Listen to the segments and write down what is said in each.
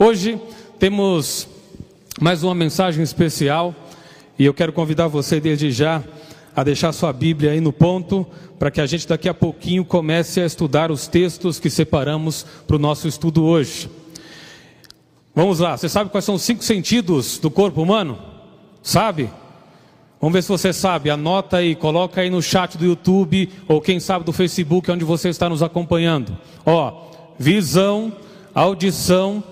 Hoje temos mais uma mensagem especial e eu quero convidar você desde já a deixar sua Bíblia aí no ponto para que a gente daqui a pouquinho comece a estudar os textos que separamos para o nosso estudo hoje. Vamos lá, você sabe quais são os cinco sentidos do corpo humano? Sabe? Vamos ver se você sabe. Anota aí, coloca aí no chat do YouTube ou quem sabe do Facebook onde você está nos acompanhando. Ó, visão, audição,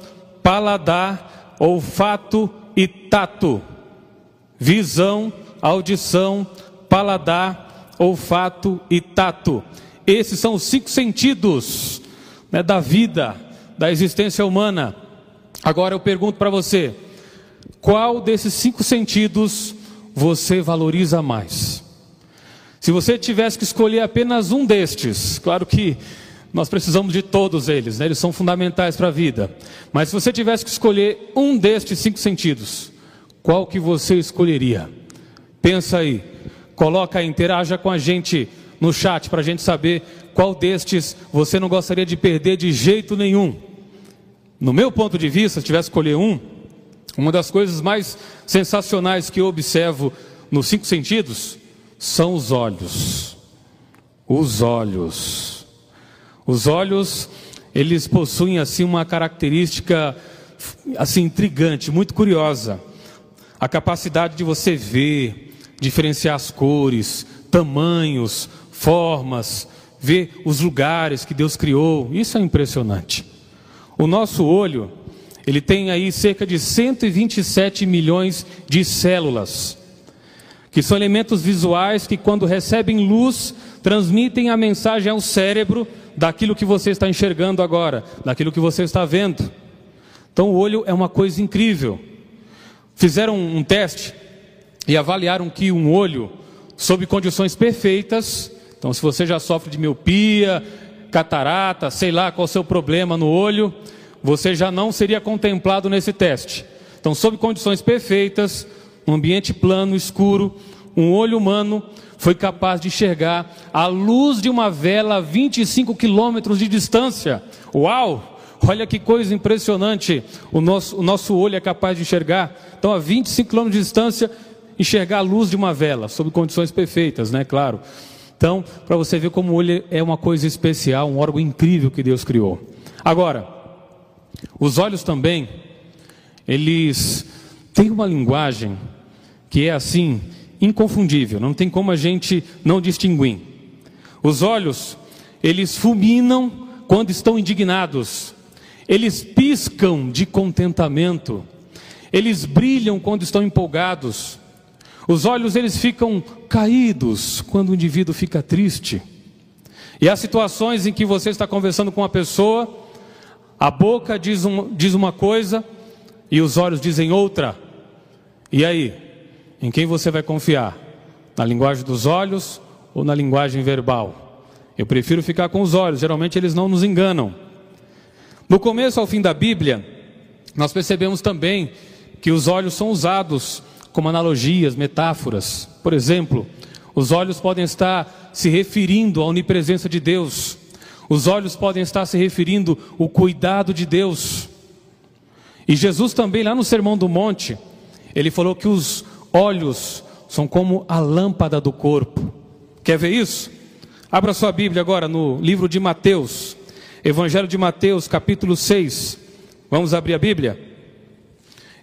paladar, olfato e tato. Visão, audição, paladar, olfato e tato. Esses são os cinco sentidos né, da vida, da existência humana. Agora eu pergunto para você: qual desses cinco sentidos você valoriza mais? Se você tivesse que escolher apenas um destes, claro que nós precisamos de todos eles, né? eles são fundamentais para a vida. Mas se você tivesse que escolher um destes cinco sentidos, qual que você escolheria? Pensa aí, coloca aí, interaja com a gente no chat para a gente saber qual destes você não gostaria de perder de jeito nenhum. No meu ponto de vista, se tivesse que escolher um, uma das coisas mais sensacionais que eu observo nos cinco sentidos são os olhos. Os olhos. Os olhos, eles possuem assim uma característica assim intrigante, muito curiosa. A capacidade de você ver, diferenciar as cores, tamanhos, formas, ver os lugares que Deus criou. Isso é impressionante. O nosso olho, ele tem aí cerca de 127 milhões de células, que são elementos visuais que quando recebem luz, transmitem a mensagem ao cérebro daquilo que você está enxergando agora, daquilo que você está vendo. Então, o olho é uma coisa incrível. Fizeram um teste e avaliaram que um olho, sob condições perfeitas, então, se você já sofre de miopia, catarata, sei lá qual é o seu problema no olho, você já não seria contemplado nesse teste. Então, sob condições perfeitas, um ambiente plano, escuro, um olho humano foi capaz de enxergar a luz de uma vela a 25 quilômetros de distância. Uau! Olha que coisa impressionante. O nosso, o nosso olho é capaz de enxergar. Então, a 25 quilômetros de distância, enxergar a luz de uma vela, sob condições perfeitas, né? Claro. Então, para você ver como o olho é uma coisa especial, um órgão incrível que Deus criou. Agora, os olhos também, eles têm uma linguagem que é assim, inconfundível, não tem como a gente não distinguir. Os olhos, eles fulminam quando estão indignados, eles piscam de contentamento, eles brilham quando estão empolgados. Os olhos eles ficam caídos quando o indivíduo fica triste. E há situações em que você está conversando com uma pessoa, a boca diz, um, diz uma coisa e os olhos dizem outra. E aí? Em quem você vai confiar? Na linguagem dos olhos ou na linguagem verbal? Eu prefiro ficar com os olhos, geralmente eles não nos enganam. No começo ao fim da Bíblia, nós percebemos também que os olhos são usados como analogias, metáforas. Por exemplo, os olhos podem estar se referindo à onipresença de Deus. Os olhos podem estar se referindo ao cuidado de Deus. E Jesus também, lá no Sermão do Monte, ele falou que os olhos são como a lâmpada do corpo. Quer ver isso? Abra sua Bíblia agora no livro de Mateus, Evangelho de Mateus, capítulo 6. Vamos abrir a Bíblia?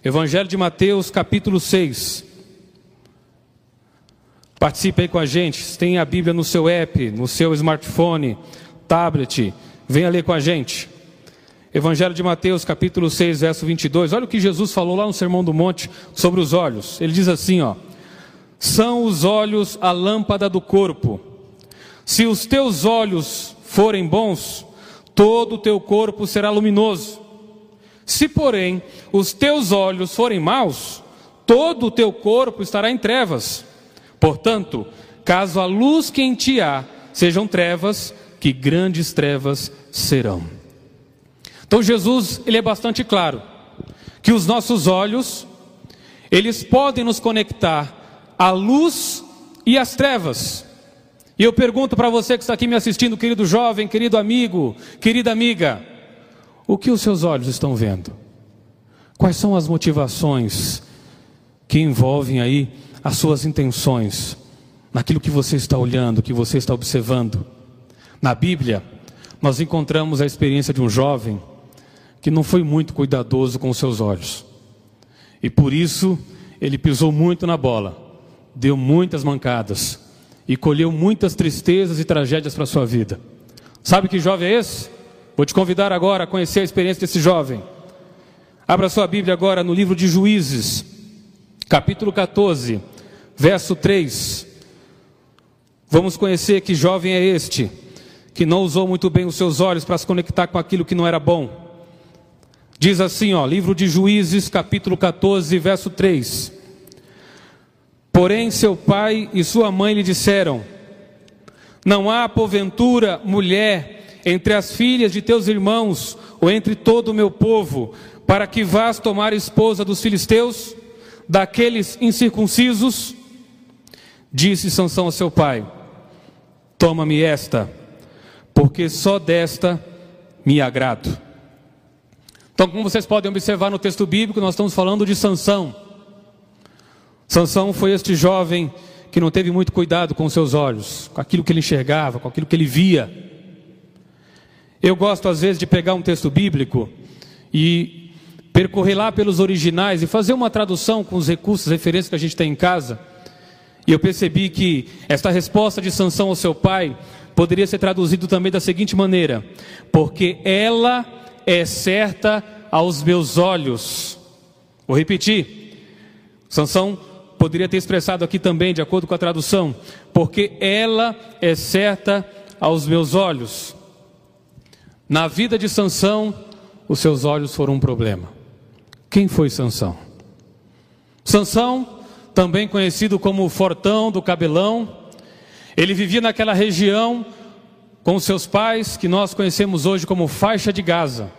Evangelho de Mateus, capítulo 6. Participe aí com a gente. Tem a Bíblia no seu app, no seu smartphone, tablet, venha ler com a gente. Evangelho de Mateus, capítulo 6, verso 22. Olha o que Jesus falou lá no Sermão do Monte sobre os olhos. Ele diz assim, ó: São os olhos a lâmpada do corpo. Se os teus olhos forem bons, todo o teu corpo será luminoso. Se, porém, os teus olhos forem maus, todo o teu corpo estará em trevas. Portanto, caso a luz que em ti há sejam trevas, que grandes trevas serão. Então Jesus, ele é bastante claro que os nossos olhos eles podem nos conectar à luz e às trevas. E eu pergunto para você que está aqui me assistindo, querido jovem, querido amigo, querida amiga, o que os seus olhos estão vendo? Quais são as motivações que envolvem aí as suas intenções, naquilo que você está olhando, que você está observando? Na Bíblia, nós encontramos a experiência de um jovem que não foi muito cuidadoso com os seus olhos. E por isso ele pisou muito na bola, deu muitas mancadas e colheu muitas tristezas e tragédias para sua vida. Sabe que jovem é esse? Vou te convidar agora a conhecer a experiência desse jovem. Abra sua Bíblia agora no livro de Juízes, capítulo 14, verso 3. Vamos conhecer que jovem é este, que não usou muito bem os seus olhos para se conectar com aquilo que não era bom. Diz assim, ó, livro de Juízes, capítulo 14, verso 3. Porém, seu pai e sua mãe lhe disseram: Não há porventura mulher entre as filhas de teus irmãos ou entre todo o meu povo, para que vás tomar esposa dos filisteus, daqueles incircuncisos? Disse Sansão a seu pai: Toma-me esta, porque só desta me agrado. Então, como vocês podem observar no texto bíblico, nós estamos falando de Sansão. Sansão foi este jovem que não teve muito cuidado com seus olhos, com aquilo que ele enxergava, com aquilo que ele via. Eu gosto às vezes de pegar um texto bíblico e percorrer lá pelos originais e fazer uma tradução com os recursos, referências que a gente tem em casa. E eu percebi que esta resposta de Sansão ao seu pai poderia ser traduzido também da seguinte maneira: porque ela é certa aos meus olhos. Vou repetir. Sansão poderia ter expressado aqui também, de acordo com a tradução, porque ela é certa aos meus olhos. Na vida de Sansão, os seus olhos foram um problema. Quem foi Sansão? Sansão, também conhecido como o Fortão do Cabelão, ele vivia naquela região com seus pais, que nós conhecemos hoje como faixa de Gaza.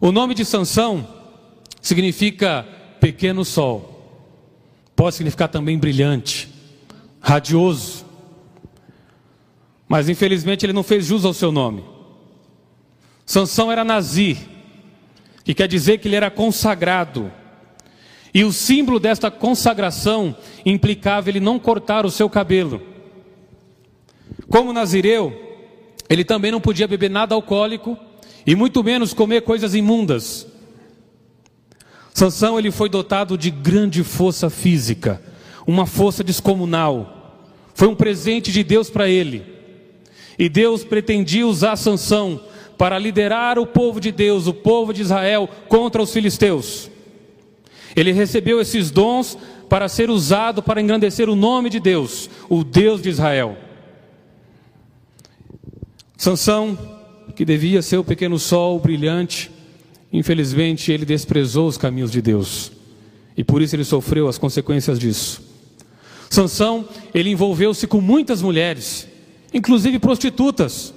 O nome de Sansão significa pequeno sol. Pode significar também brilhante, radioso. Mas infelizmente ele não fez jus ao seu nome. Sansão era nazi, que quer dizer que ele era consagrado. E o símbolo desta consagração implicava ele não cortar o seu cabelo. Como nazireu, ele também não podia beber nada alcoólico e muito menos comer coisas imundas. Sansão ele foi dotado de grande força física, uma força descomunal. Foi um presente de Deus para ele. E Deus pretendia usar Sansão para liderar o povo de Deus, o povo de Israel contra os filisteus. Ele recebeu esses dons para ser usado para engrandecer o nome de Deus, o Deus de Israel. Sansão, que devia ser o pequeno sol brilhante, infelizmente ele desprezou os caminhos de Deus. E por isso ele sofreu as consequências disso. Sansão, ele envolveu-se com muitas mulheres, inclusive prostitutas.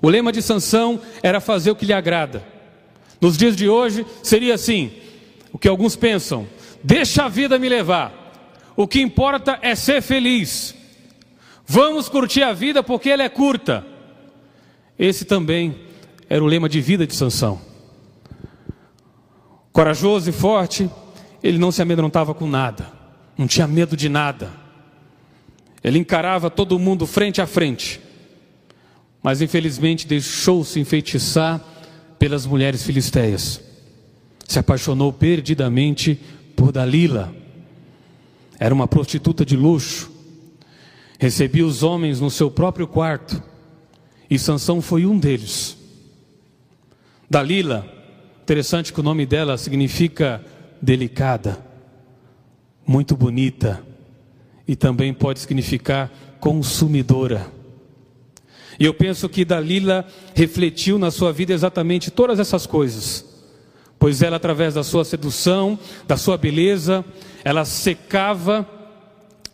O lema de Sansão era fazer o que lhe agrada. Nos dias de hoje seria assim: o que alguns pensam, deixa a vida me levar. O que importa é ser feliz. Vamos curtir a vida porque ela é curta. Esse também era o lema de vida de Sansão. Corajoso e forte, ele não se amedrontava com nada, não tinha medo de nada. Ele encarava todo mundo frente a frente. Mas infelizmente deixou-se enfeitiçar pelas mulheres filisteias. Se apaixonou perdidamente por Dalila. Era uma prostituta de luxo recebia os homens no seu próprio quarto, e Sansão foi um deles. Dalila, interessante que o nome dela significa delicada, muito bonita, e também pode significar consumidora. E eu penso que Dalila refletiu na sua vida exatamente todas essas coisas, pois ela, através da sua sedução, da sua beleza, ela secava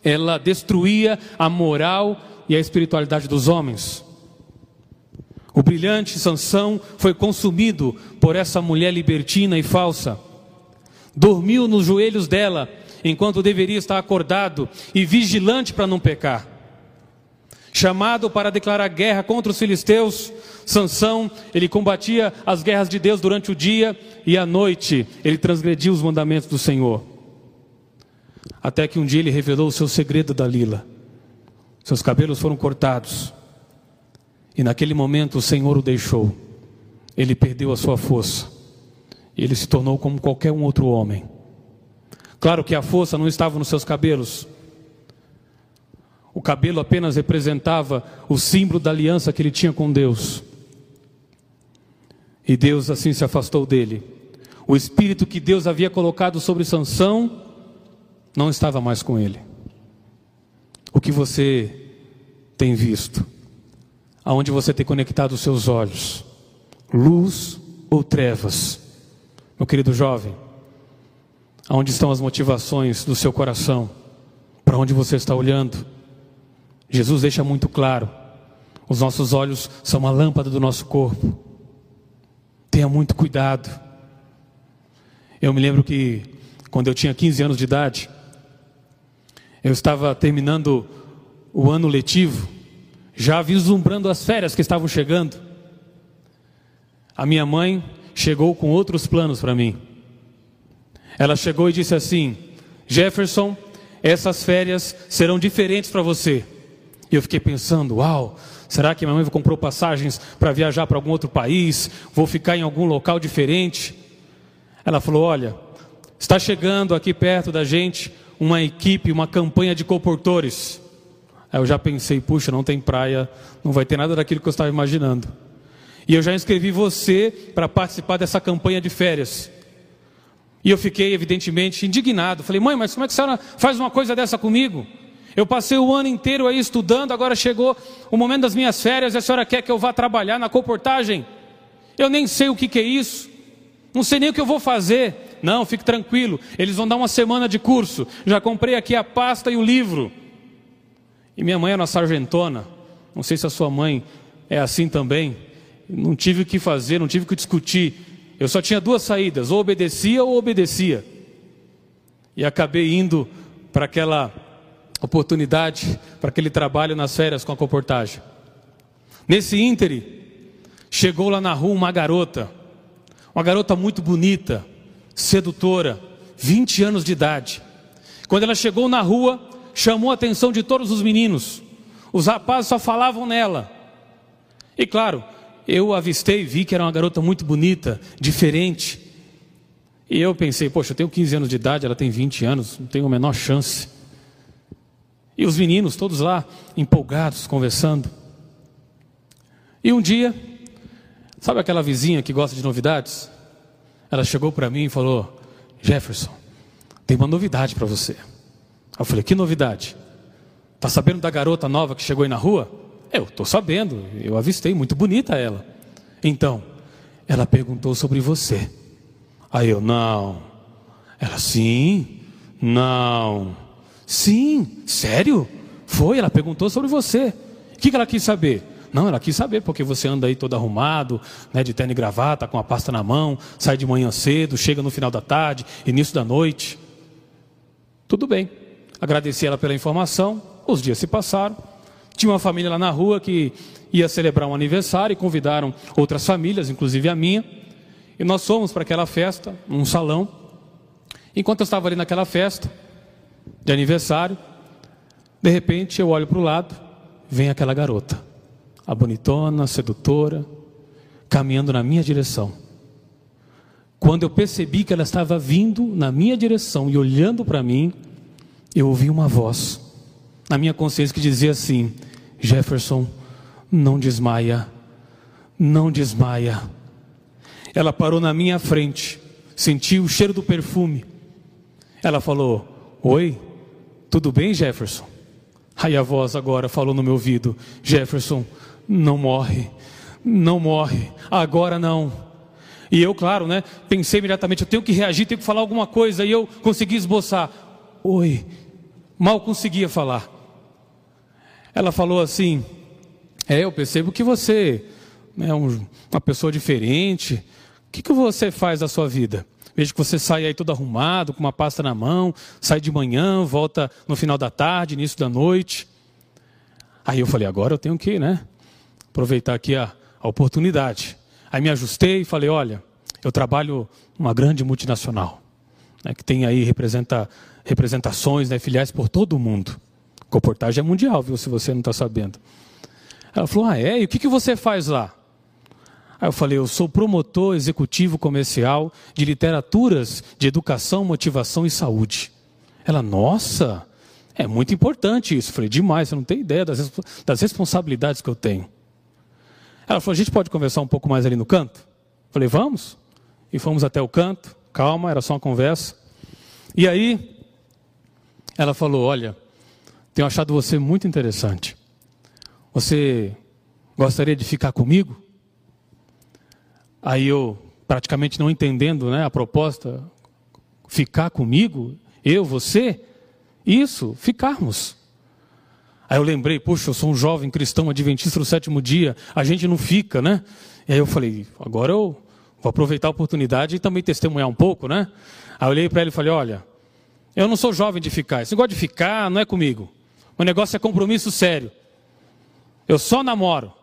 ela destruía a moral e a espiritualidade dos homens. O brilhante Sansão foi consumido por essa mulher libertina e falsa. Dormiu nos joelhos dela, enquanto deveria estar acordado e vigilante para não pecar. Chamado para declarar guerra contra os filisteus, Sansão, ele combatia as guerras de Deus durante o dia e à noite ele transgrediu os mandamentos do Senhor. Até que um dia ele revelou o seu segredo da Lila. Seus cabelos foram cortados. E naquele momento o Senhor o deixou. Ele perdeu a sua força. Ele se tornou como qualquer um outro homem. Claro que a força não estava nos seus cabelos. O cabelo apenas representava o símbolo da aliança que ele tinha com Deus. E Deus assim se afastou dele. O espírito que Deus havia colocado sobre Sansão não estava mais com ele. O que você tem visto? Aonde você tem conectado os seus olhos? Luz ou trevas? Meu querido jovem, aonde estão as motivações do seu coração? Para onde você está olhando? Jesus deixa muito claro: os nossos olhos são a lâmpada do nosso corpo. Tenha muito cuidado. Eu me lembro que quando eu tinha 15 anos de idade, eu estava terminando o ano letivo, já vislumbrando as férias que estavam chegando. A minha mãe chegou com outros planos para mim. Ela chegou e disse assim: Jefferson, essas férias serão diferentes para você. E eu fiquei pensando: uau, Será que minha mãe comprou passagens para viajar para algum outro país? Vou ficar em algum local diferente? Ela falou: Olha, está chegando aqui perto da gente uma equipe, uma campanha de comportores. Aí eu já pensei: puxa, não tem praia, não vai ter nada daquilo que eu estava imaginando. E eu já inscrevi você para participar dessa campanha de férias. E eu fiquei, evidentemente, indignado. Falei: Mãe, mas como é que a senhora faz uma coisa dessa comigo? Eu passei o ano inteiro aí estudando, agora chegou o momento das minhas férias e a senhora quer que eu vá trabalhar na comportagem? Eu nem sei o que, que é isso, não sei nem o que eu vou fazer. Não, fique tranquilo, eles vão dar uma semana de curso. Já comprei aqui a pasta e o livro. E minha mãe era uma sargentona, não sei se a sua mãe é assim também. Não tive o que fazer, não tive o que discutir. Eu só tinha duas saídas, ou obedecia ou obedecia. E acabei indo para aquela oportunidade para aquele trabalho nas férias com a comportagem. Nesse íntere, chegou lá na rua uma garota, uma garota muito bonita, sedutora, 20 anos de idade. Quando ela chegou na rua, chamou a atenção de todos os meninos. Os rapazes só falavam nela. E claro, eu avistei e vi que era uma garota muito bonita, diferente. E eu pensei, poxa, eu tenho 15 anos de idade, ela tem 20 anos, não tenho a menor chance. E os meninos todos lá empolgados, conversando. E um dia, sabe aquela vizinha que gosta de novidades? Ela chegou para mim e falou: Jefferson, tem uma novidade para você. Eu falei: Que novidade? Tá sabendo da garota nova que chegou aí na rua? Eu estou sabendo, eu avistei, muito bonita ela. Então, ela perguntou sobre você. Aí eu: Não. Ela: Sim. Não. Sim, sério? Foi, ela perguntou sobre você. O que ela quis saber? Não, ela quis saber porque você anda aí todo arrumado, né, de terno e gravata, com a pasta na mão, sai de manhã cedo, chega no final da tarde, início da noite. Tudo bem. Agradeci ela pela informação. Os dias se passaram. Tinha uma família lá na rua que ia celebrar um aniversário e convidaram outras famílias, inclusive a minha. E nós fomos para aquela festa, num salão. Enquanto eu estava ali naquela festa, de aniversário. De repente eu olho para o lado, vem aquela garota, a bonitona, sedutora, caminhando na minha direção. Quando eu percebi que ela estava vindo na minha direção e olhando para mim, eu ouvi uma voz na minha consciência que dizia assim: Jefferson, não desmaia, não desmaia. Ela parou na minha frente, senti o cheiro do perfume. Ela falou: Oi, tudo bem, Jefferson? Aí a voz agora falou no meu ouvido: Jefferson, não morre, não morre, agora não. E eu, claro, né, pensei imediatamente: eu tenho que reagir, tenho que falar alguma coisa. E eu consegui esboçar: Oi, mal conseguia falar. Ela falou assim: É, eu percebo que você é um, uma pessoa diferente. O que, que você faz da sua vida? Vejo que você sai aí todo arrumado, com uma pasta na mão, sai de manhã, volta no final da tarde, início da noite. Aí eu falei, agora eu tenho que, né? Aproveitar aqui a, a oportunidade. Aí me ajustei e falei, olha, eu trabalho numa grande multinacional, né, que tem aí representa, representações, né, filiais por todo o mundo. Comportagem é mundial, viu, se você não está sabendo. Ela falou, ah, é? E o que, que você faz lá? Aí eu falei, eu sou promotor executivo comercial de literaturas de educação, motivação e saúde. Ela, nossa, é muito importante isso. Eu falei, demais, você não tem ideia das, das responsabilidades que eu tenho. Ela falou, a gente pode conversar um pouco mais ali no canto? Eu falei, vamos. E fomos até o canto, calma, era só uma conversa. E aí, ela falou, olha, tenho achado você muito interessante. Você gostaria de ficar comigo? Aí eu, praticamente não entendendo né, a proposta, ficar comigo, eu, você, isso, ficarmos. Aí eu lembrei, puxa, eu sou um jovem cristão adventista do sétimo dia, a gente não fica, né? E aí eu falei, agora eu vou aproveitar a oportunidade e também testemunhar um pouco, né? Aí eu olhei para ele e falei, olha, eu não sou jovem de ficar, esse negócio de ficar não é comigo. O negócio é compromisso sério. Eu só namoro.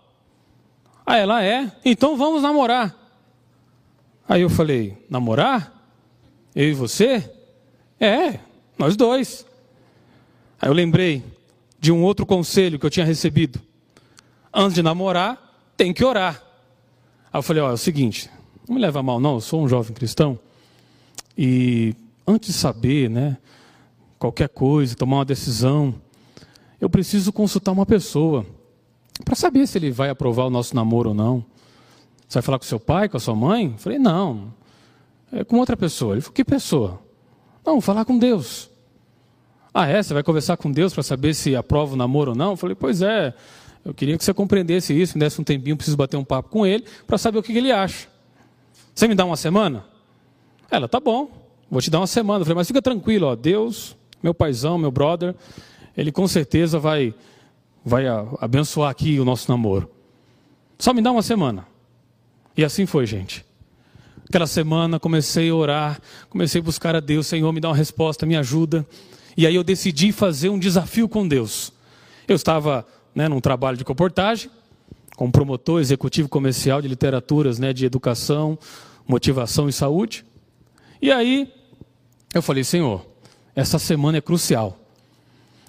Aí ela é, então vamos namorar. Aí eu falei: namorar? Eu e você? É, nós dois. Aí eu lembrei de um outro conselho que eu tinha recebido. Antes de namorar, tem que orar. Aí eu falei: ó, é o seguinte, não me leva mal, não, eu sou um jovem cristão. E antes de saber, né, qualquer coisa, tomar uma decisão, eu preciso consultar uma pessoa para saber se ele vai aprovar o nosso namoro ou não. Você vai falar com seu pai, com a sua mãe? Eu falei, não. É com outra pessoa. Ele falou, que pessoa? Não, falar com Deus. Ah, é? Você vai conversar com Deus para saber se aprova o namoro ou não? Eu falei, pois é. Eu queria que você compreendesse isso, me desse um tempinho, preciso bater um papo com ele para saber o que ele acha. Você me dá uma semana? Ela, tá bom, vou te dar uma semana. Eu falei, mas fica tranquilo, ó, Deus, meu paizão, meu brother, ele com certeza vai, vai abençoar aqui o nosso namoro. Só me dá uma semana. E assim foi, gente. Aquela semana comecei a orar, comecei a buscar a Deus, Senhor, me dá uma resposta, me ajuda. E aí eu decidi fazer um desafio com Deus. Eu estava né, num trabalho de comportagem, como promotor executivo comercial de literaturas né, de educação, motivação e saúde. E aí eu falei, Senhor, essa semana é crucial.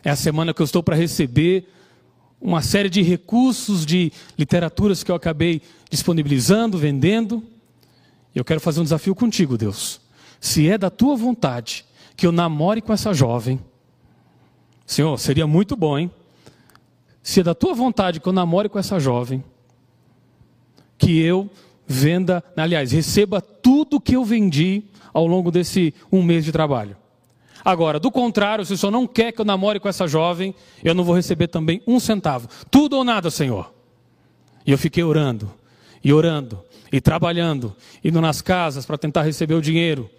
É a semana que eu estou para receber uma série de recursos de literaturas que eu acabei disponibilizando, vendendo. Eu quero fazer um desafio contigo, Deus. Se é da tua vontade que eu namore com essa jovem, Senhor, seria muito bom, hein? Se é da tua vontade que eu namore com essa jovem, que eu venda, aliás, receba tudo que eu vendi ao longo desse um mês de trabalho. Agora, do contrário, se o Senhor não quer que eu namore com essa jovem, eu não vou receber também um centavo. Tudo ou nada, Senhor. E eu fiquei orando, e orando, e trabalhando, indo nas casas para tentar receber o dinheiro.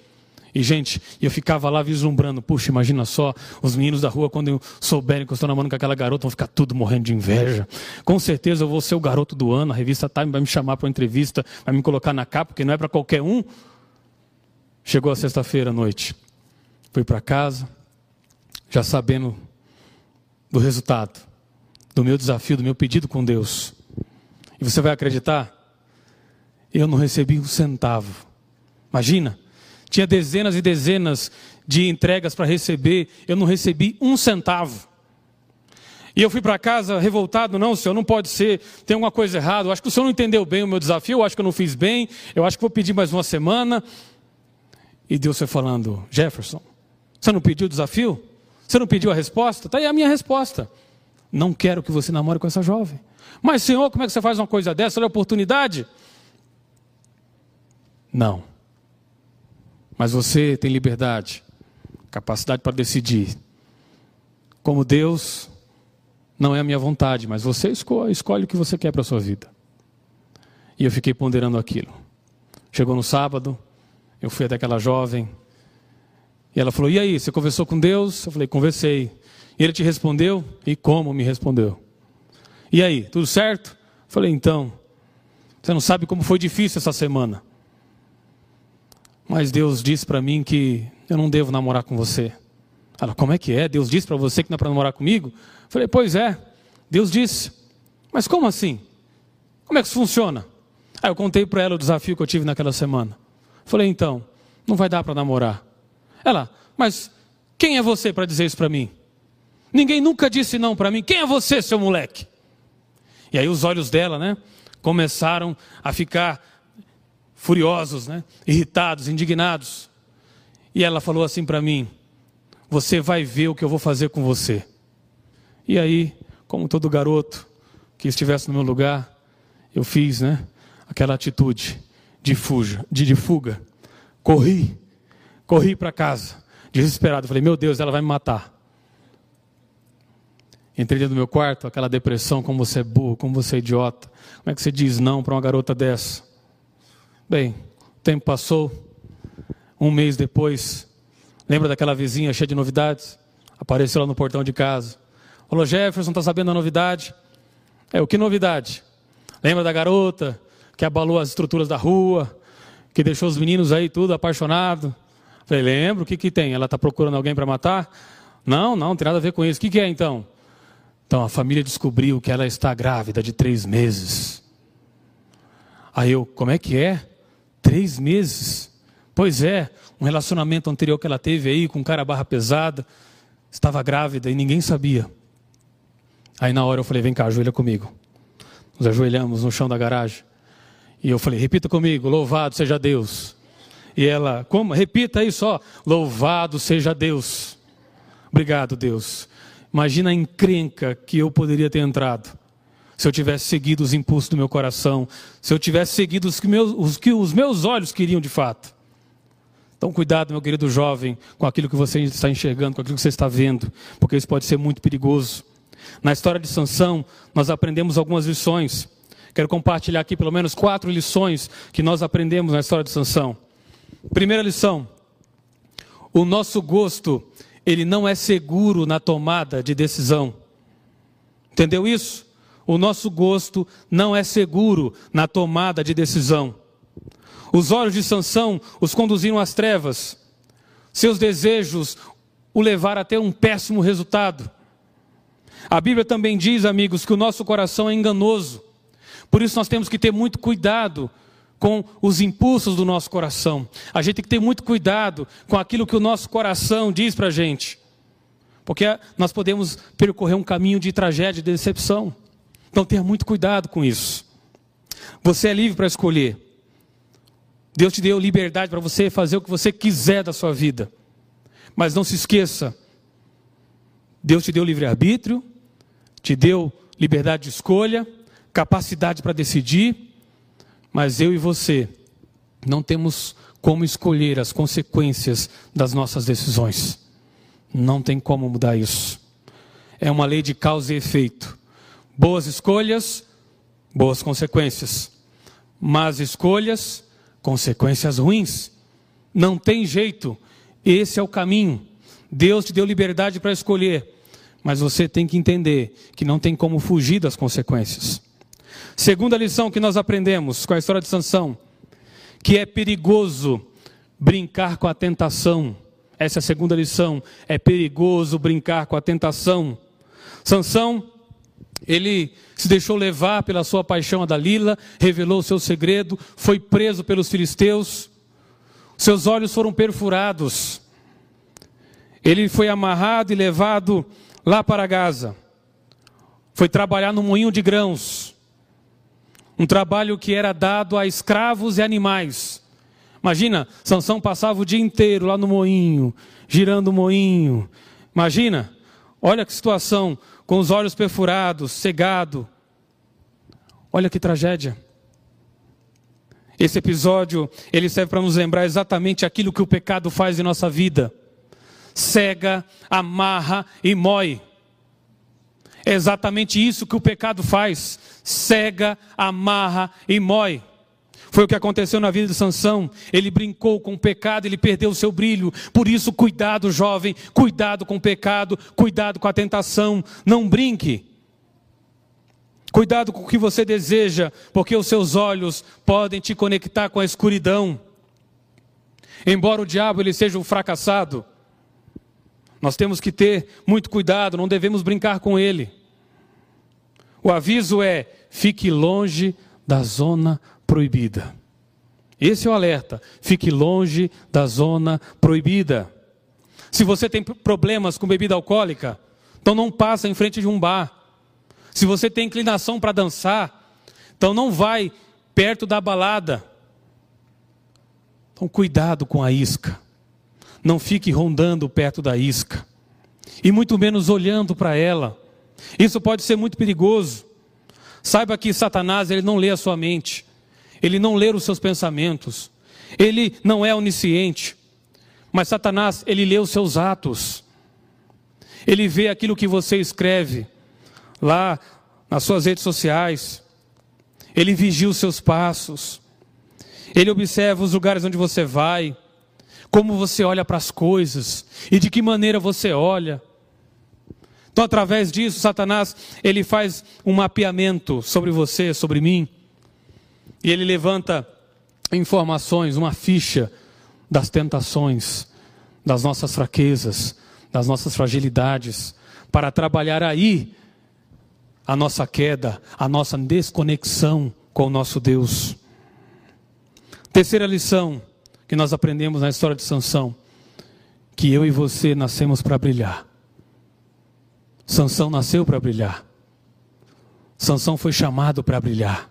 E, gente, eu ficava lá vislumbrando. Puxa, imagina só, os meninos da rua, quando souberem que eu estou namorando com aquela garota, vão ficar tudo morrendo de inveja. Com certeza eu vou ser o garoto do ano, a revista Time vai me chamar para uma entrevista, vai me colocar na capa, porque não é para qualquer um. Chegou a sexta-feira à noite. Fui para casa, já sabendo do resultado, do meu desafio, do meu pedido com Deus. E você vai acreditar? Eu não recebi um centavo. Imagina, tinha dezenas e dezenas de entregas para receber, eu não recebi um centavo. E eu fui para casa revoltado, não, senhor, não pode ser, tem alguma coisa errada, eu acho que o senhor não entendeu bem o meu desafio, eu acho que eu não fiz bem, eu acho que vou pedir mais uma semana. E Deus foi falando, Jefferson, você não pediu o desafio? Você não pediu a resposta? Está aí a minha resposta. Não quero que você namore com essa jovem. Mas, Senhor, como é que você faz uma coisa dessa? Olha a oportunidade. Não. Mas você tem liberdade, capacidade para decidir. Como Deus, não é a minha vontade, mas você escolhe, escolhe o que você quer para a sua vida. E eu fiquei ponderando aquilo. Chegou no sábado, eu fui até aquela jovem, e ela falou: E aí, você conversou com Deus? Eu falei: Conversei. E ele te respondeu? E como me respondeu? E aí, tudo certo? Eu falei: Então, você não sabe como foi difícil essa semana. Mas Deus disse para mim que eu não devo namorar com você. Ela, como é que é? Deus disse para você que não é para namorar comigo? Eu falei: Pois é. Deus disse. Mas como assim? Como é que isso funciona? Aí eu contei para ela o desafio que eu tive naquela semana. Falei, então, não vai dar para namorar. Ela, mas quem é você para dizer isso para mim? Ninguém nunca disse não para mim. Quem é você, seu moleque? E aí os olhos dela, né, começaram a ficar furiosos, né, irritados, indignados. E ela falou assim para mim: Você vai ver o que eu vou fazer com você. E aí, como todo garoto que estivesse no meu lugar, eu fiz, né, aquela atitude de fuga, de, de fuga. Corri, corri para casa, desesperado. Falei: Meu Deus, ela vai me matar. Entrei dentro do meu quarto, aquela depressão, como você é burro, como você é idiota. Como é que você diz não para uma garota dessa? Bem, o tempo passou. Um mês depois, lembra daquela vizinha cheia de novidades? Apareceu lá no portão de casa. Falou, Jefferson, está sabendo da novidade? É, o que novidade? Lembra da garota que abalou as estruturas da rua, que deixou os meninos aí tudo apaixonado? Falei, lembro, o que, que tem? Ela está procurando alguém para matar? Não, não, não tem nada a ver com isso. O que, que é então? Então a família descobriu que ela está grávida de três meses. Aí eu, como é que é? Três meses? Pois é, um relacionamento anterior que ela teve aí com um cara barra pesada, estava grávida e ninguém sabia. Aí na hora eu falei, vem cá, ajoelha comigo. Nos ajoelhamos no chão da garagem. E eu falei, repita comigo, louvado seja Deus. E ela, como? Repita aí só, louvado seja Deus. Obrigado, Deus. Imagina a encrenca que eu poderia ter entrado se eu tivesse seguido os impulsos do meu coração, se eu tivesse seguido os que, meus, os que os meus olhos queriam de fato. Então, cuidado, meu querido jovem, com aquilo que você está enxergando, com aquilo que você está vendo, porque isso pode ser muito perigoso. Na história de Sansão, nós aprendemos algumas lições. Quero compartilhar aqui pelo menos quatro lições que nós aprendemos na história de Sansão. Primeira lição: o nosso gosto ele não é seguro na tomada de decisão. Entendeu isso? O nosso gosto não é seguro na tomada de decisão. Os olhos de Sansão os conduziram às trevas. Seus desejos o levaram a ter um péssimo resultado. A Bíblia também diz, amigos, que o nosso coração é enganoso. Por isso nós temos que ter muito cuidado com os impulsos do nosso coração. A gente tem que ter muito cuidado com aquilo que o nosso coração diz para a gente. Porque nós podemos percorrer um caminho de tragédia e de decepção. Então tenha muito cuidado com isso. Você é livre para escolher. Deus te deu liberdade para você fazer o que você quiser da sua vida. Mas não se esqueça, Deus te deu livre-arbítrio, te deu liberdade de escolha, capacidade para decidir, mas eu e você não temos como escolher as consequências das nossas decisões. Não tem como mudar isso. É uma lei de causa e efeito. Boas escolhas, boas consequências. Más escolhas, consequências ruins. Não tem jeito. Esse é o caminho. Deus te deu liberdade para escolher, mas você tem que entender que não tem como fugir das consequências. Segunda lição que nós aprendemos com a história de Sansão, que é perigoso brincar com a tentação. Essa é a segunda lição. É perigoso brincar com a tentação. Sansão, ele se deixou levar pela sua paixão a Dalila, revelou o seu segredo, foi preso pelos filisteus. Seus olhos foram perfurados. Ele foi amarrado e levado lá para Gaza. Foi trabalhar no moinho de grãos. Um trabalho que era dado a escravos e animais. Imagina, Sansão passava o dia inteiro lá no moinho, girando o moinho. Imagina, olha que situação, com os olhos perfurados, cegado. Olha que tragédia. Esse episódio, ele serve para nos lembrar exatamente aquilo que o pecado faz em nossa vida. Cega, amarra e mói. É exatamente isso que o pecado faz: cega, amarra e mói. Foi o que aconteceu na vida de Sansão. Ele brincou com o pecado, ele perdeu o seu brilho. Por isso, cuidado, jovem, cuidado com o pecado, cuidado com a tentação. Não brinque. Cuidado com o que você deseja, porque os seus olhos podem te conectar com a escuridão. Embora o diabo ele seja um fracassado, nós temos que ter muito cuidado, não devemos brincar com ele. O aviso é: fique longe da zona proibida. Esse é o alerta. Fique longe da zona proibida. Se você tem problemas com bebida alcoólica, então não passa em frente de um bar. Se você tem inclinação para dançar, então não vai perto da balada. Então cuidado com a isca. Não fique rondando perto da isca. E muito menos olhando para ela. Isso pode ser muito perigoso. Saiba que Satanás ele não lê a sua mente. Ele não lê os seus pensamentos. Ele não é onisciente. Mas Satanás, ele lê os seus atos. Ele vê aquilo que você escreve lá nas suas redes sociais. Ele vigia os seus passos. Ele observa os lugares onde você vai, como você olha para as coisas e de que maneira você olha. Então, através disso, Satanás, ele faz um mapeamento sobre você, sobre mim. E ele levanta informações, uma ficha das tentações, das nossas fraquezas, das nossas fragilidades, para trabalhar aí a nossa queda, a nossa desconexão com o nosso Deus. Terceira lição que nós aprendemos na história de Sansão, que eu e você nascemos para brilhar. Sansão nasceu para brilhar. Sansão foi chamado para brilhar.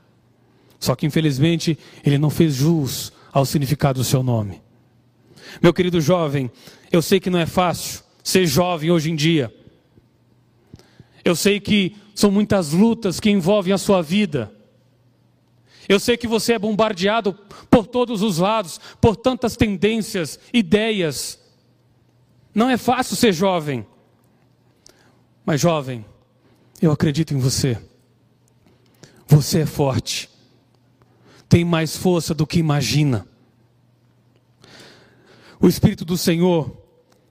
Só que infelizmente ele não fez jus ao significado do seu nome. Meu querido jovem, eu sei que não é fácil ser jovem hoje em dia. Eu sei que são muitas lutas que envolvem a sua vida. Eu sei que você é bombardeado por todos os lados, por tantas tendências, ideias. Não é fácil ser jovem. Mas, jovem, eu acredito em você. Você é forte. Tem mais força do que imagina. O Espírito do Senhor,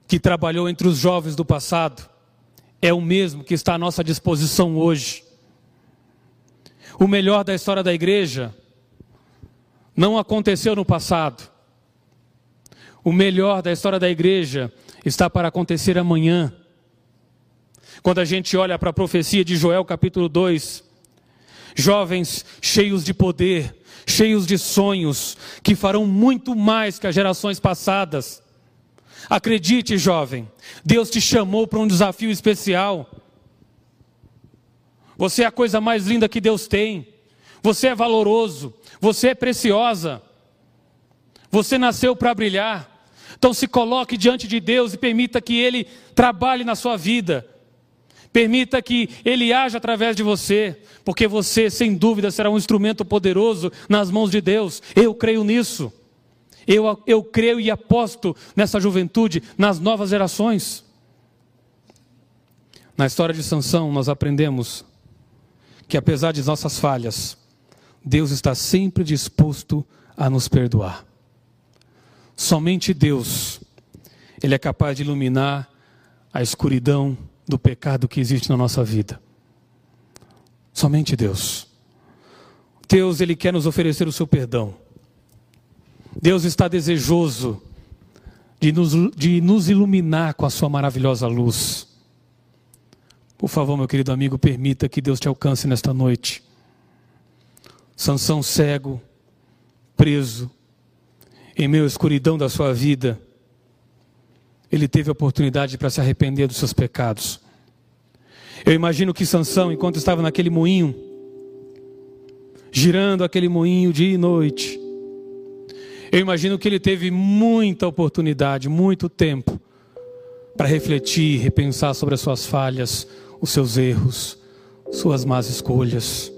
que trabalhou entre os jovens do passado, é o mesmo que está à nossa disposição hoje. O melhor da história da igreja não aconteceu no passado. O melhor da história da igreja está para acontecer amanhã. Quando a gente olha para a profecia de Joel capítulo 2, jovens cheios de poder, cheios de sonhos, que farão muito mais que as gerações passadas. Acredite, jovem, Deus te chamou para um desafio especial. Você é a coisa mais linda que Deus tem. Você é valoroso. Você é preciosa. Você nasceu para brilhar. Então se coloque diante de Deus e permita que Ele trabalhe na sua vida. Permita que Ele haja através de você, porque você, sem dúvida, será um instrumento poderoso nas mãos de Deus. Eu creio nisso. Eu, eu creio e aposto nessa juventude, nas novas gerações. Na história de Sansão, nós aprendemos que apesar de nossas falhas, Deus está sempre disposto a nos perdoar. Somente Deus, Ele é capaz de iluminar a escuridão do pecado que existe na nossa vida. Somente Deus. Deus, Ele quer nos oferecer o seu perdão. Deus está desejoso de nos, de nos iluminar com a sua maravilhosa luz. Por favor, meu querido amigo, permita que Deus te alcance nesta noite. Sansão cego, preso, em meio à escuridão da sua vida, ele teve a oportunidade para se arrepender dos seus pecados. Eu imagino que Sansão, enquanto estava naquele moinho, girando aquele moinho dia e noite, eu imagino que ele teve muita oportunidade, muito tempo, para refletir, repensar sobre as suas falhas, os seus erros, suas más escolhas.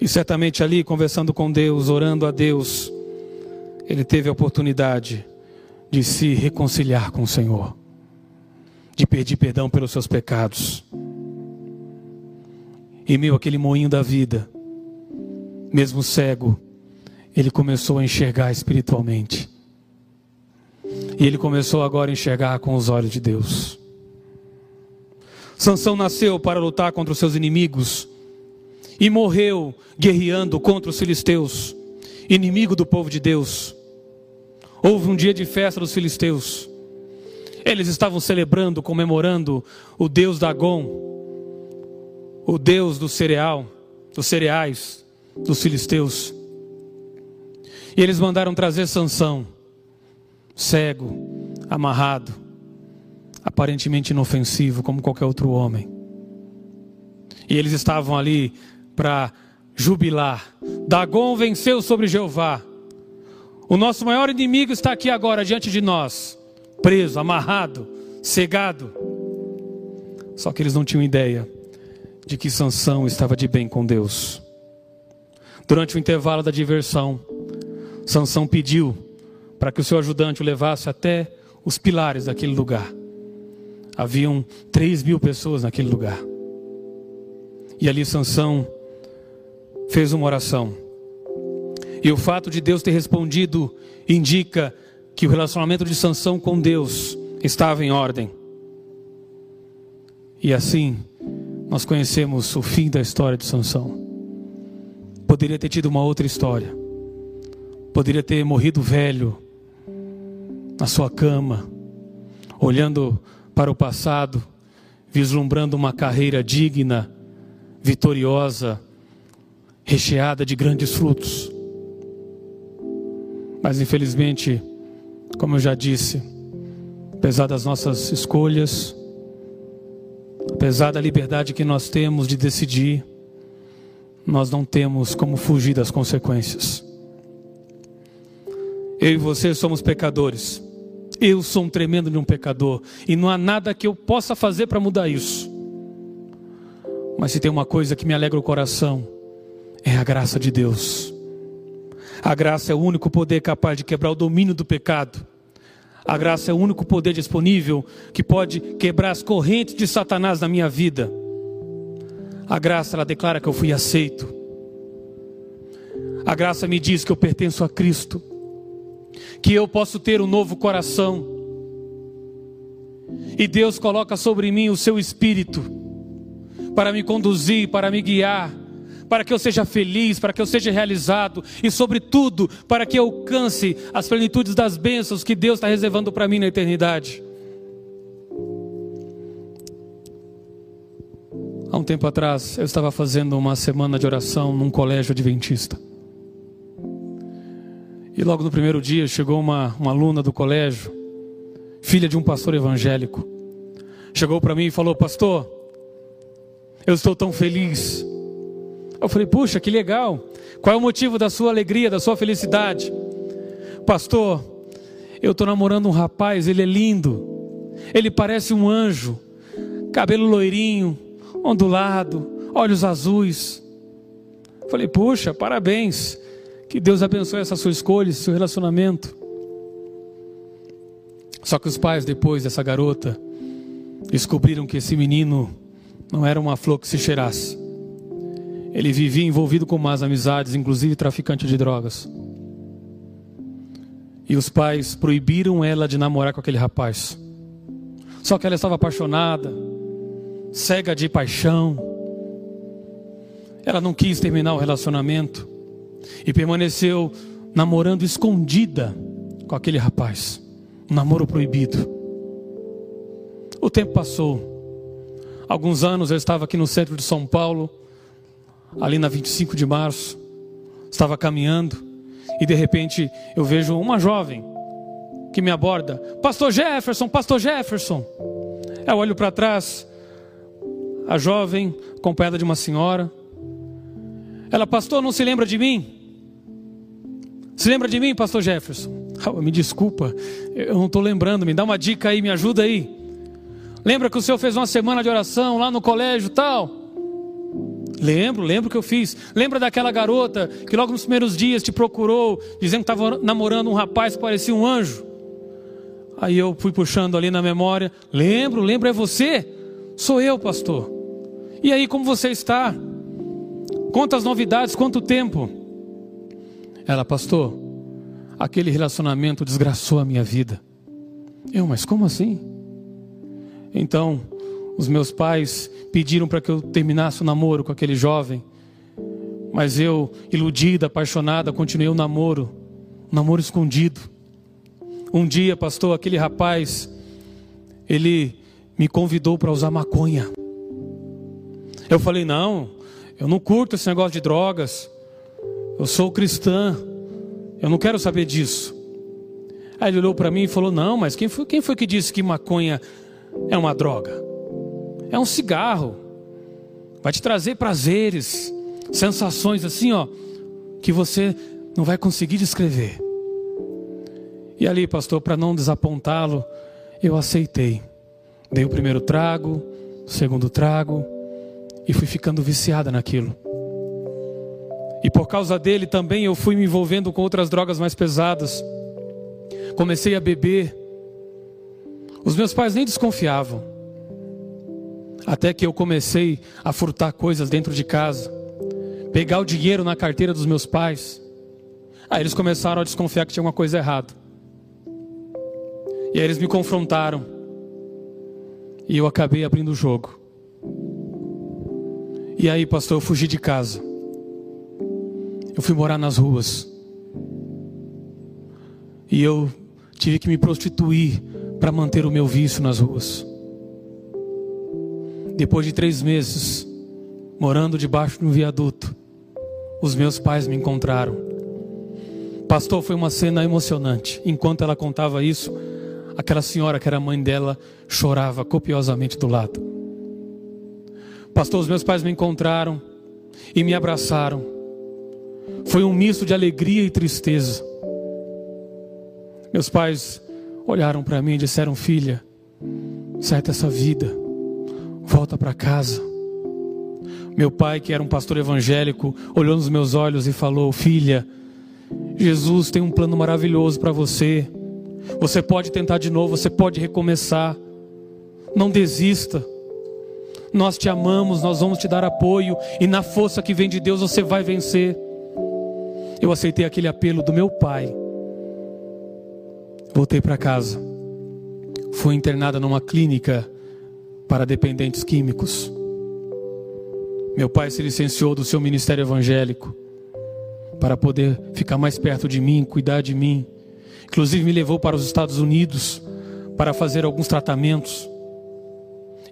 E certamente ali, conversando com Deus, orando a Deus, ele teve a oportunidade de se reconciliar com o Senhor, de pedir perdão pelos seus pecados. E meio aquele moinho da vida, mesmo cego, ele começou a enxergar espiritualmente. E ele começou agora a enxergar com os olhos de Deus. Sansão nasceu para lutar contra os seus inimigos e morreu guerreando contra os filisteus, inimigo do povo de Deus. Houve um dia de festa dos filisteus. Eles estavam celebrando, comemorando o deus Dagon, o Deus do cereal, dos cereais, dos filisteus. E eles mandaram trazer Sansão, cego, amarrado, aparentemente inofensivo como qualquer outro homem. E eles estavam ali para jubilar. Dagon venceu sobre Jeová. O nosso maior inimigo está aqui agora diante de nós, preso, amarrado, cegado. Só que eles não tinham ideia de que Sansão estava de bem com Deus. Durante o intervalo da diversão, Sansão pediu para que o seu ajudante o levasse até os pilares daquele lugar. Haviam três mil pessoas naquele lugar. E ali Sansão fez uma oração. E o fato de Deus ter respondido indica que o relacionamento de Sansão com Deus estava em ordem. E assim, nós conhecemos o fim da história de Sansão. Poderia ter tido uma outra história. Poderia ter morrido velho na sua cama, olhando para o passado, vislumbrando uma carreira digna, vitoriosa, recheada de grandes frutos. Mas infelizmente, como eu já disse, apesar das nossas escolhas, apesar da liberdade que nós temos de decidir, nós não temos como fugir das consequências. Eu e você somos pecadores. Eu sou um tremendo de um pecador e não há nada que eu possa fazer para mudar isso. Mas se tem uma coisa que me alegra o coração, é a graça de Deus. A graça é o único poder capaz de quebrar o domínio do pecado. A graça é o único poder disponível que pode quebrar as correntes de Satanás na minha vida. A graça ela declara que eu fui aceito. A graça me diz que eu pertenço a Cristo, que eu posso ter um novo coração. E Deus coloca sobre mim o seu espírito para me conduzir, para me guiar para que eu seja feliz, para que eu seja realizado e, sobretudo, para que eu alcance as plenitudes das bênçãos que Deus está reservando para mim na eternidade. Há um tempo atrás, eu estava fazendo uma semana de oração num colégio adventista. E logo no primeiro dia chegou uma, uma aluna do colégio, filha de um pastor evangélico. Chegou para mim e falou: Pastor, eu estou tão feliz eu falei, puxa, que legal. Qual é o motivo da sua alegria, da sua felicidade? Pastor, eu estou namorando um rapaz, ele é lindo. Ele parece um anjo. Cabelo loirinho, ondulado, olhos azuis. Falei, puxa, parabéns. Que Deus abençoe essa sua escolha, esse seu relacionamento. Só que os pais, depois dessa garota, descobriram que esse menino não era uma flor que se cheirasse. Ele vivia envolvido com más amizades, inclusive traficante de drogas. E os pais proibiram ela de namorar com aquele rapaz. Só que ela estava apaixonada, cega de paixão. Ela não quis terminar o relacionamento e permaneceu namorando escondida com aquele rapaz. Um namoro proibido. O tempo passou. Alguns anos eu estava aqui no centro de São Paulo ali na 25 de março, estava caminhando e de repente eu vejo uma jovem que me aborda: Pastor Jefferson, Pastor Jefferson. Eu olho para trás, a jovem, acompanhada de uma senhora. Ela, pastor, não se lembra de mim? Se lembra de mim, pastor Jefferson? Oh, me desculpa, eu não estou lembrando, me dá uma dica aí, me ajuda aí. Lembra que o senhor fez uma semana de oração lá no colégio tal? Lembro, lembro que eu fiz. Lembra daquela garota que logo nos primeiros dias te procurou, dizendo que estava namorando um rapaz que parecia um anjo? Aí eu fui puxando ali na memória. Lembro, lembro, é você? Sou eu, pastor. E aí, como você está? Quantas novidades, quanto tempo? Ela, pastor, aquele relacionamento desgraçou a minha vida. Eu, mas como assim? Então, os meus pais pediram para que eu terminasse o namoro com aquele jovem, mas eu, iludida, apaixonada, continuei o namoro, um namoro escondido. Um dia, pastor, aquele rapaz, ele me convidou para usar maconha. Eu falei: Não, eu não curto esse negócio de drogas. Eu sou cristã. Eu não quero saber disso. Aí ele olhou para mim e falou: Não, mas quem foi, quem foi que disse que maconha é uma droga? É um cigarro. Vai te trazer prazeres, sensações assim, ó, que você não vai conseguir descrever. E ali, pastor, para não desapontá-lo, eu aceitei. Dei o primeiro trago, o segundo trago, e fui ficando viciada naquilo. E por causa dele também eu fui me envolvendo com outras drogas mais pesadas. Comecei a beber. Os meus pais nem desconfiavam. Até que eu comecei a furtar coisas dentro de casa, pegar o dinheiro na carteira dos meus pais. Aí eles começaram a desconfiar que tinha alguma coisa errada. E aí eles me confrontaram. E eu acabei abrindo o jogo. E aí, pastor, eu fugi de casa. Eu fui morar nas ruas. E eu tive que me prostituir para manter o meu vício nas ruas. Depois de três meses, morando debaixo de um viaduto, os meus pais me encontraram. Pastor, foi uma cena emocionante. Enquanto ela contava isso, aquela senhora que era mãe dela chorava copiosamente do lado. Pastor, os meus pais me encontraram e me abraçaram. Foi um misto de alegria e tristeza. Meus pais olharam para mim e disseram: Filha, sai dessa vida, volta para casa. Meu pai, que era um pastor evangélico, olhou nos meus olhos e falou: Filha, Jesus tem um plano maravilhoso para você. Você pode tentar de novo, você pode recomeçar. Não desista. Nós te amamos, nós vamos te dar apoio e na força que vem de Deus você vai vencer. Eu aceitei aquele apelo do meu pai. Voltei para casa. Fui internada numa clínica para dependentes químicos. Meu pai se licenciou do seu ministério evangélico para poder ficar mais perto de mim, cuidar de mim. Inclusive me levou para os Estados Unidos para fazer alguns tratamentos.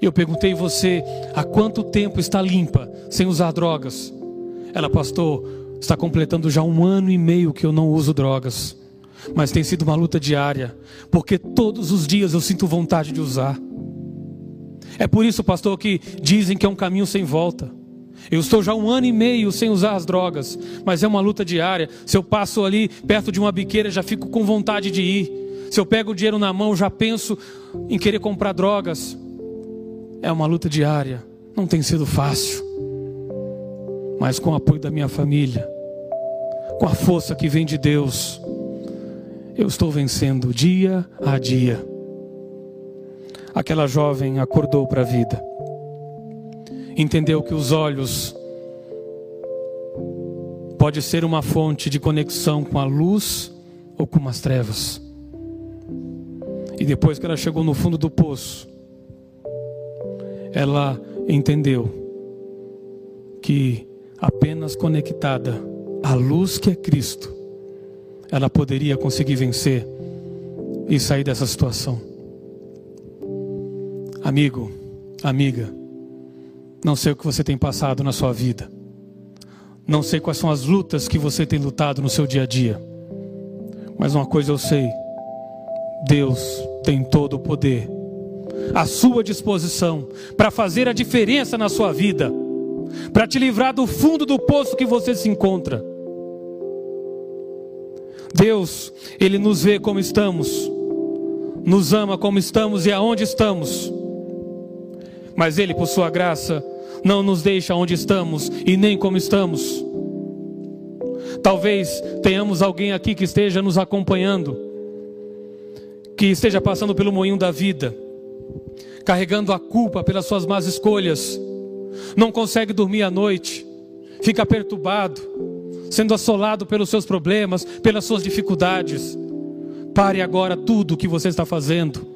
Eu perguntei você há quanto tempo está limpa, sem usar drogas? Ela, pastor, está completando já um ano e meio que eu não uso drogas. Mas tem sido uma luta diária, porque todos os dias eu sinto vontade de usar. É por isso, pastor, que dizem que é um caminho sem volta. Eu estou já um ano e meio sem usar as drogas, mas é uma luta diária. Se eu passo ali perto de uma biqueira, já fico com vontade de ir. Se eu pego o dinheiro na mão, já penso em querer comprar drogas. É uma luta diária. Não tem sido fácil. Mas com o apoio da minha família, com a força que vem de Deus, eu estou vencendo dia a dia. Aquela jovem acordou para a vida entendeu que os olhos pode ser uma fonte de conexão com a luz ou com as trevas. E depois que ela chegou no fundo do poço, ela entendeu que apenas conectada à luz que é Cristo, ela poderia conseguir vencer e sair dessa situação. Amigo, amiga, não sei o que você tem passado na sua vida. Não sei quais são as lutas que você tem lutado no seu dia a dia. Mas uma coisa eu sei: Deus tem todo o poder à sua disposição para fazer a diferença na sua vida, para te livrar do fundo do poço que você se encontra. Deus, Ele nos vê como estamos, nos ama como estamos e aonde estamos. Mas Ele, por Sua graça, não nos deixa onde estamos e nem como estamos. Talvez tenhamos alguém aqui que esteja nos acompanhando, que esteja passando pelo moinho da vida, carregando a culpa pelas suas más escolhas, não consegue dormir à noite, fica perturbado, sendo assolado pelos seus problemas, pelas suas dificuldades. Pare agora tudo o que você está fazendo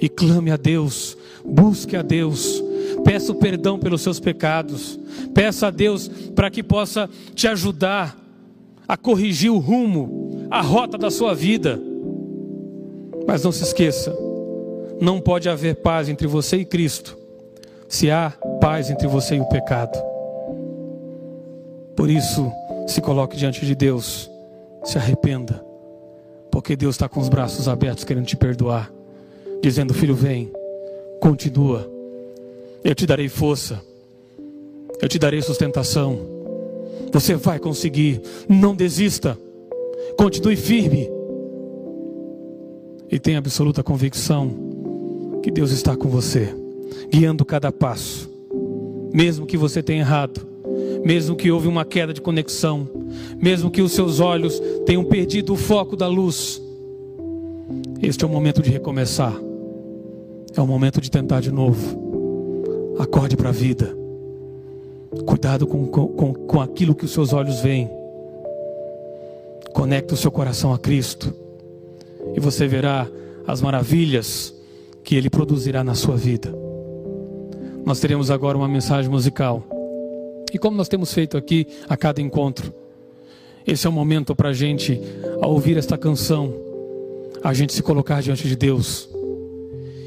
e clame a Deus, busque a Deus, Peça perdão pelos seus pecados. Peça a Deus para que possa te ajudar a corrigir o rumo, a rota da sua vida. Mas não se esqueça, não pode haver paz entre você e Cristo se há paz entre você e o pecado. Por isso, se coloque diante de Deus, se arrependa, porque Deus está com os braços abertos querendo te perdoar, dizendo: Filho, vem, continua, eu te darei força, eu te darei sustentação, você vai conseguir, não desista, continue firme. E tenha absoluta convicção que Deus está com você, guiando cada passo, mesmo que você tenha errado mesmo que houve uma queda de conexão, mesmo que os seus olhos tenham perdido o foco da luz. Este é o momento de recomeçar, é o momento de tentar de novo. Acorde para a vida, cuidado com, com, com aquilo que os seus olhos veem, conecte o seu coração a Cristo, e você verá as maravilhas que Ele produzirá na sua vida. Nós teremos agora uma mensagem musical. E como nós temos feito aqui a cada encontro, esse é o momento para a gente, ao ouvir esta canção, a gente se colocar diante de Deus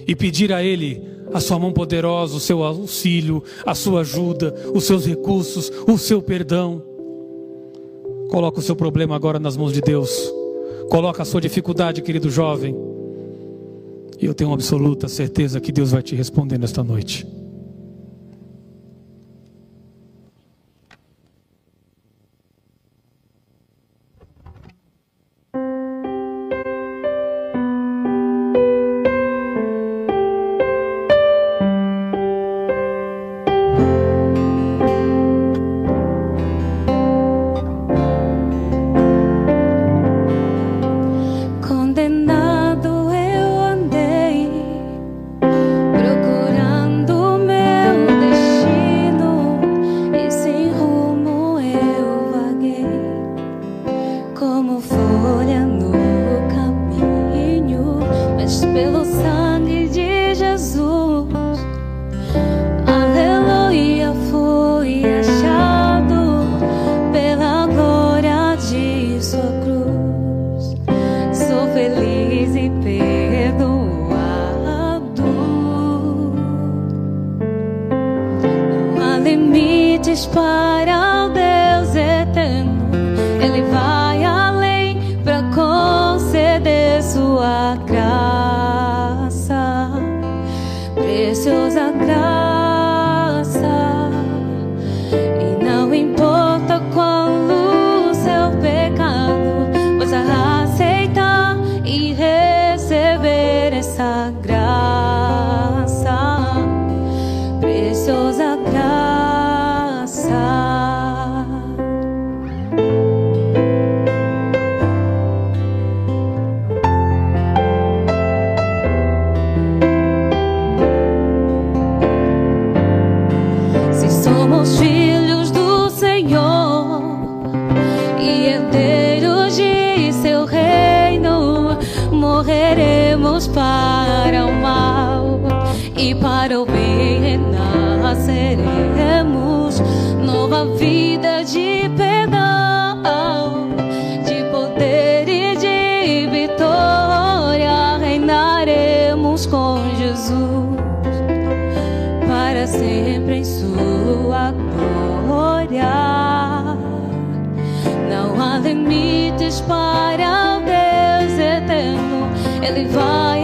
e pedir a Ele a sua mão poderosa, o seu auxílio, a sua ajuda, os seus recursos, o seu perdão. Coloca o seu problema agora nas mãos de Deus. Coloca a sua dificuldade, querido jovem. E eu tenho absoluta certeza que Deus vai te responder nesta noite. Deus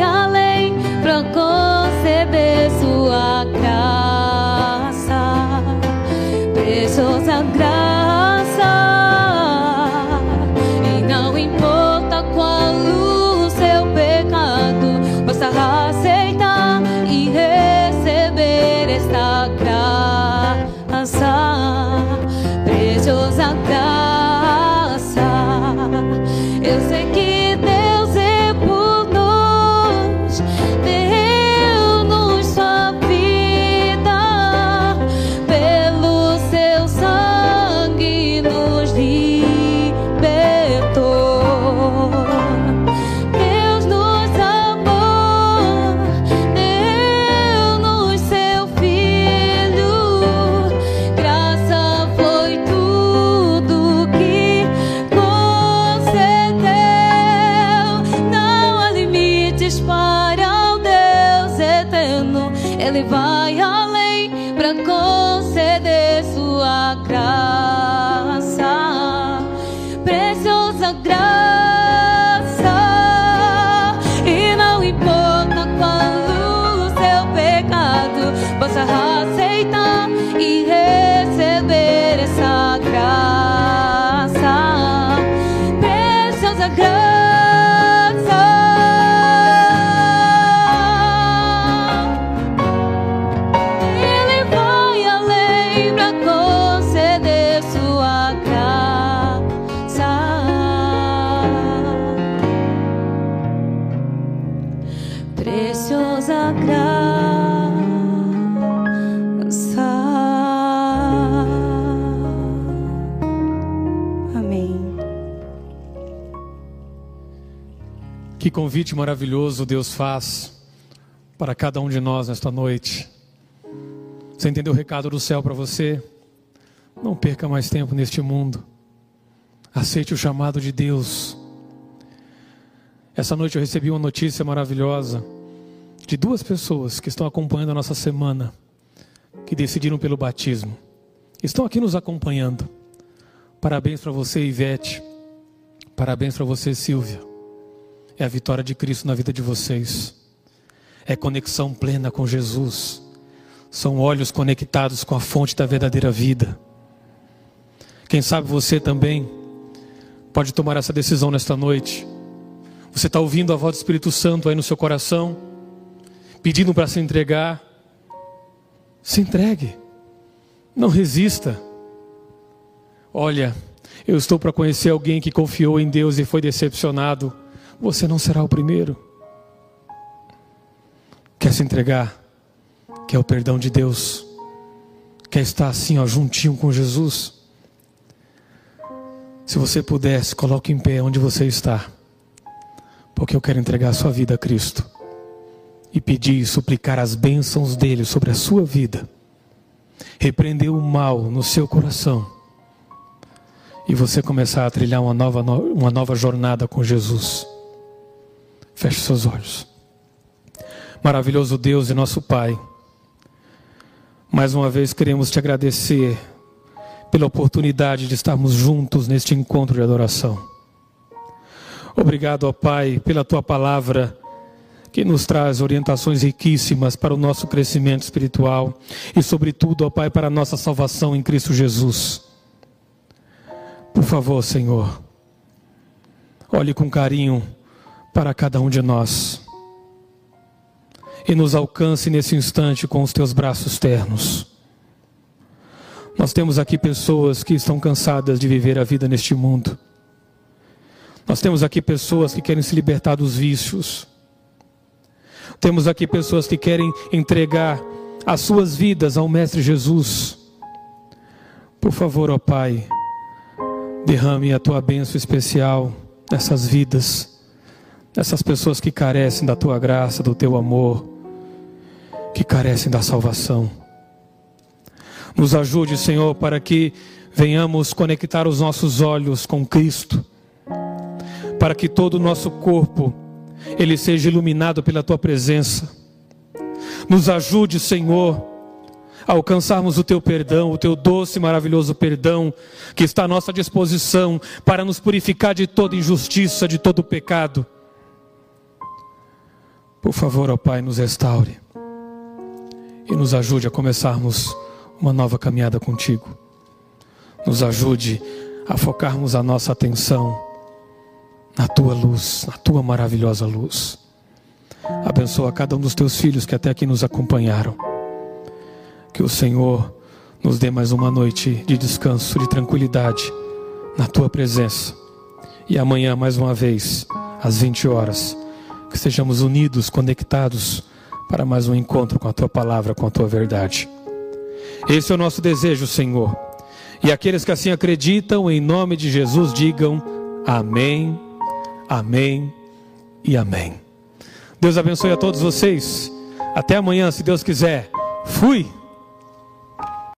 convite maravilhoso Deus faz para cada um de nós nesta noite. Você entendeu o recado do céu para você? Não perca mais tempo neste mundo. Aceite o chamado de Deus. Essa noite eu recebi uma notícia maravilhosa de duas pessoas que estão acompanhando a nossa semana, que decidiram pelo batismo. Estão aqui nos acompanhando. Parabéns para você, Ivete. Parabéns para você, Silvia é a vitória de Cristo na vida de vocês. É conexão plena com Jesus. São olhos conectados com a fonte da verdadeira vida. Quem sabe você também pode tomar essa decisão nesta noite. Você está ouvindo a voz do Espírito Santo aí no seu coração, pedindo para se entregar. Se entregue. Não resista. Olha, eu estou para conhecer alguém que confiou em Deus e foi decepcionado você não será o primeiro. Quer se entregar? Quer o perdão de Deus? Quer estar assim, ó, juntinho com Jesus? Se você pudesse, coloque em pé onde você está. Porque eu quero entregar a sua vida a Cristo. E pedir e suplicar as bênçãos dele sobre a sua vida. Repreender o mal no seu coração. E você começar a trilhar uma nova, uma nova jornada com Jesus. Feche seus olhos. Maravilhoso Deus e nosso Pai, mais uma vez queremos te agradecer pela oportunidade de estarmos juntos neste encontro de adoração. Obrigado, ó Pai, pela tua palavra que nos traz orientações riquíssimas para o nosso crescimento espiritual e, sobretudo, ó Pai, para a nossa salvação em Cristo Jesus. Por favor, Senhor, olhe com carinho para cada um de nós. E nos alcance nesse instante com os teus braços ternos. Nós temos aqui pessoas que estão cansadas de viver a vida neste mundo. Nós temos aqui pessoas que querem se libertar dos vícios. Temos aqui pessoas que querem entregar as suas vidas ao Mestre Jesus. Por favor, ó Pai, derrame a tua bênção especial nessas vidas essas pessoas que carecem da tua graça, do teu amor, que carecem da salvação. Nos ajude, Senhor, para que venhamos conectar os nossos olhos com Cristo, para que todo o nosso corpo ele seja iluminado pela tua presença. Nos ajude, Senhor, a alcançarmos o teu perdão, o teu doce e maravilhoso perdão que está à nossa disposição para nos purificar de toda injustiça, de todo pecado por favor, ó Pai, nos restaure e nos ajude a começarmos uma nova caminhada contigo. Nos ajude a focarmos a nossa atenção na tua luz, na tua maravilhosa luz. Abençoa cada um dos teus filhos que até aqui nos acompanharam. Que o Senhor nos dê mais uma noite de descanso, de tranquilidade na tua presença. E amanhã, mais uma vez, às 20 horas que estejamos unidos, conectados para mais um encontro com a tua palavra, com a tua verdade. Esse é o nosso desejo, Senhor. E aqueles que assim acreditam, em nome de Jesus, digam amém, amém e amém. Deus abençoe a todos vocês. Até amanhã, se Deus quiser. Fui.